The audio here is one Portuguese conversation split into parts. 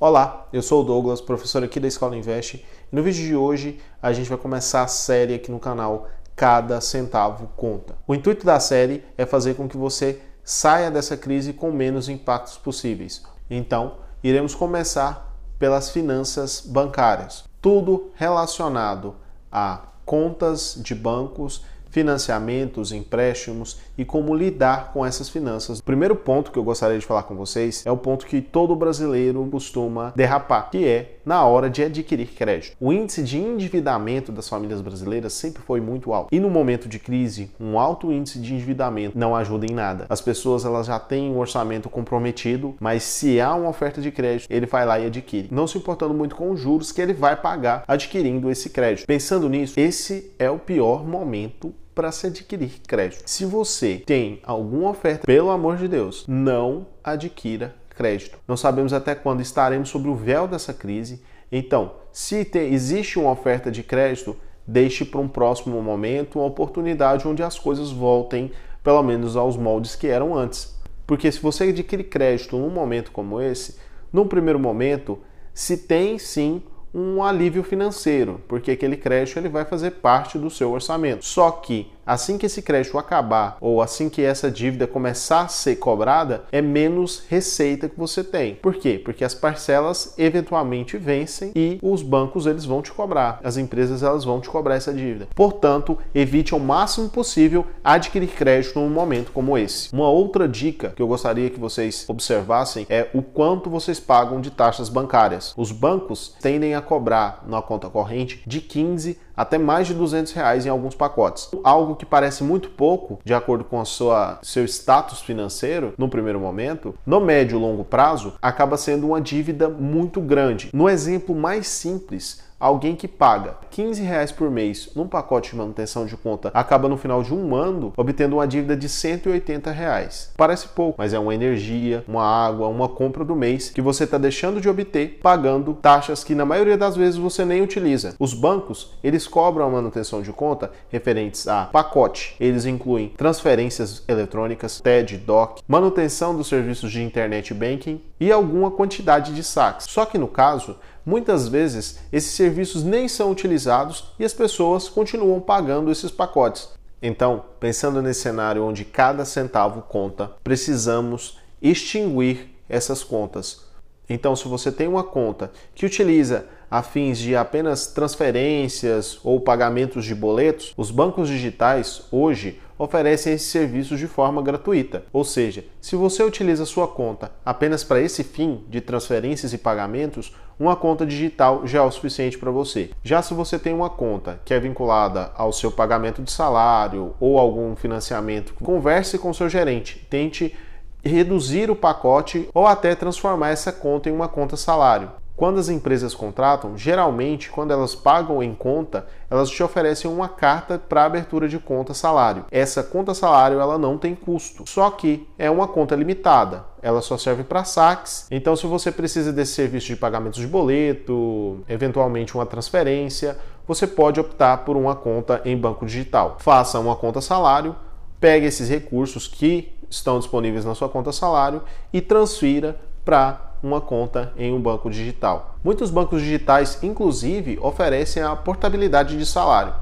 Olá, eu sou o Douglas, professor aqui da Escola Invest, no vídeo de hoje a gente vai começar a série aqui no canal Cada Centavo Conta. O intuito da série é fazer com que você saia dessa crise com menos impactos possíveis. Então, iremos começar pelas finanças bancárias. Tudo relacionado a contas de bancos financiamentos, empréstimos e como lidar com essas finanças. O primeiro ponto que eu gostaria de falar com vocês é o ponto que todo brasileiro costuma derrapar, que é na hora de adquirir crédito. O índice de endividamento das famílias brasileiras sempre foi muito alto. E no momento de crise, um alto índice de endividamento não ajuda em nada. As pessoas elas já têm um orçamento comprometido, mas se há uma oferta de crédito, ele vai lá e adquire, não se importando muito com os juros que ele vai pagar adquirindo esse crédito. Pensando nisso, esse é o pior momento para se adquirir crédito. Se você tem alguma oferta, pelo amor de Deus, não adquira crédito. Não sabemos até quando estaremos sobre o véu dessa crise. Então, se te, existe uma oferta de crédito, deixe para um próximo momento uma oportunidade onde as coisas voltem pelo menos aos moldes que eram antes. Porque se você adquire crédito num momento como esse, num primeiro momento, se tem sim um alívio financeiro, porque aquele crédito ele vai fazer parte do seu orçamento. Só que assim que esse crédito acabar ou assim que essa dívida começar a ser cobrada, é menos receita que você tem. Por quê? Porque as parcelas eventualmente vencem e os bancos eles vão te cobrar, as empresas elas vão te cobrar essa dívida. Portanto, evite ao máximo possível adquirir crédito num momento como esse. Uma outra dica que eu gostaria que vocês observassem é o quanto vocês pagam de taxas bancárias. Os bancos tendem a cobrar na conta corrente de 15 até mais de 200 reais em alguns pacotes. Algo que parece muito pouco, de acordo com a sua, seu status financeiro, no primeiro momento, no médio e longo prazo, acaba sendo uma dívida muito grande. No exemplo mais simples, alguém que paga 15 reais por mês num pacote de manutenção de conta acaba no final de um ano obtendo uma dívida de 180 reais. Parece pouco, mas é uma energia, uma água, uma compra do mês que você está deixando de obter pagando taxas que na maioria das vezes você nem utiliza. Os bancos eles cobram a manutenção de conta referentes a pacote. Eles incluem transferências eletrônicas, TED, DOC, manutenção dos serviços de internet banking e alguma quantidade de saques. Só que no caso Muitas vezes esses serviços nem são utilizados e as pessoas continuam pagando esses pacotes. Então, pensando nesse cenário onde cada centavo conta, precisamos extinguir essas contas. Então, se você tem uma conta que utiliza a fins de apenas transferências ou pagamentos de boletos, os bancos digitais hoje oferecem esses serviços de forma gratuita. Ou seja, se você utiliza sua conta apenas para esse fim de transferências e pagamentos, uma conta digital já é o suficiente para você. Já se você tem uma conta que é vinculada ao seu pagamento de salário ou algum financiamento, converse com seu gerente, tente reduzir o pacote ou até transformar essa conta em uma conta salário. Quando as empresas contratam, geralmente, quando elas pagam em conta, elas te oferecem uma carta para abertura de conta salário. Essa conta salário ela não tem custo, só que é uma conta limitada. Ela só serve para saques. Então, se você precisa desse serviço de pagamento de boleto, eventualmente uma transferência, você pode optar por uma conta em banco digital. Faça uma conta salário, pegue esses recursos que estão disponíveis na sua conta salário e transfira para uma conta em um banco digital. Muitos bancos digitais, inclusive, oferecem a portabilidade de salário.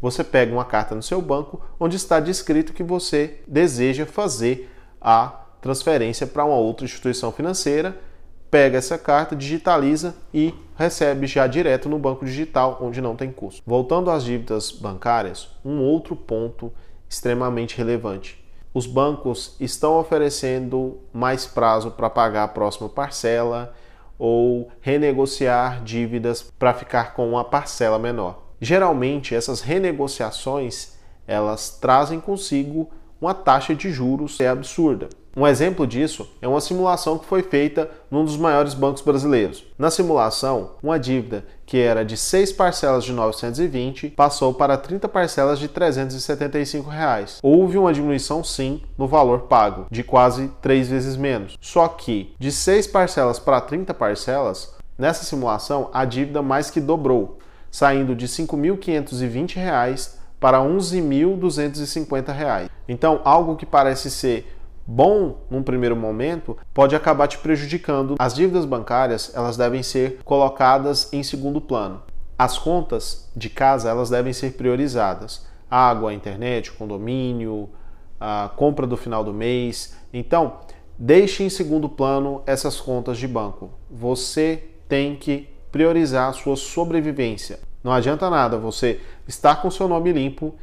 Você pega uma carta no seu banco onde está descrito que você deseja fazer a transferência para uma outra instituição financeira, pega essa carta, digitaliza e recebe já direto no banco digital, onde não tem custo. Voltando às dívidas bancárias, um outro ponto extremamente relevante os bancos estão oferecendo mais prazo para pagar a próxima parcela ou renegociar dívidas para ficar com uma parcela menor. Geralmente essas renegociações elas trazem consigo uma taxa de juros é absurda. Um exemplo disso é uma simulação que foi feita num dos maiores bancos brasileiros. Na simulação, uma dívida que era de 6 parcelas de 920 passou para 30 parcelas de 375 reais. Houve uma diminuição sim no valor pago, de quase 3 vezes menos. Só que de 6 parcelas para 30 parcelas, nessa simulação a dívida mais que dobrou, saindo de R$ 5.520 para R$ 11.250. Então, algo que parece ser bom num primeiro momento, pode acabar te prejudicando. As dívidas bancárias, elas devem ser colocadas em segundo plano. As contas de casa, elas devem ser priorizadas. Água, internet, condomínio, a compra do final do mês. Então, deixe em segundo plano essas contas de banco. Você tem que priorizar a sua sobrevivência. Não adianta nada você estar com seu nome limpo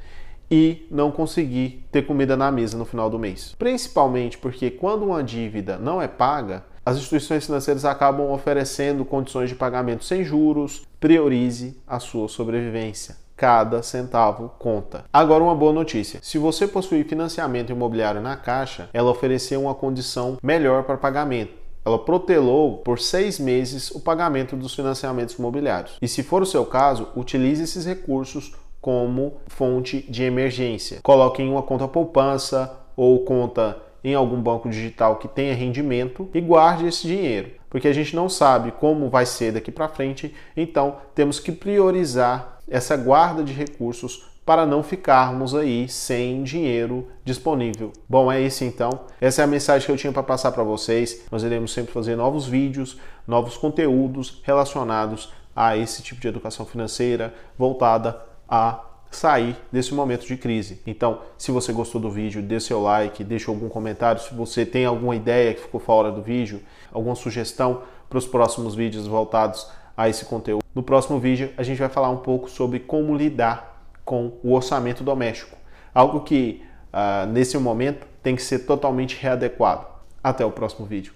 e não conseguir ter comida na mesa no final do mês. Principalmente porque quando uma dívida não é paga, as instituições financeiras acabam oferecendo condições de pagamento sem juros. Priorize a sua sobrevivência. Cada centavo conta. Agora, uma boa notícia: se você possui financiamento imobiliário na Caixa, ela ofereceu uma condição melhor para pagamento ela protelou por seis meses o pagamento dos financiamentos imobiliários. E se for o seu caso, utilize esses recursos como fonte de emergência. Coloque em uma conta poupança ou conta em algum banco digital que tenha rendimento e guarde esse dinheiro, porque a gente não sabe como vai ser daqui para frente, então temos que priorizar essa guarda de recursos para não ficarmos aí sem dinheiro disponível. Bom, é isso então. Essa é a mensagem que eu tinha para passar para vocês. Nós iremos sempre fazer novos vídeos, novos conteúdos relacionados a esse tipo de educação financeira voltada a sair desse momento de crise. Então, se você gostou do vídeo, dê seu like, deixe algum comentário. Se você tem alguma ideia que ficou fora do vídeo, alguma sugestão para os próximos vídeos voltados a esse conteúdo. No próximo vídeo, a gente vai falar um pouco sobre como lidar com o orçamento doméstico, algo que uh, nesse momento tem que ser totalmente readequado. Até o próximo vídeo.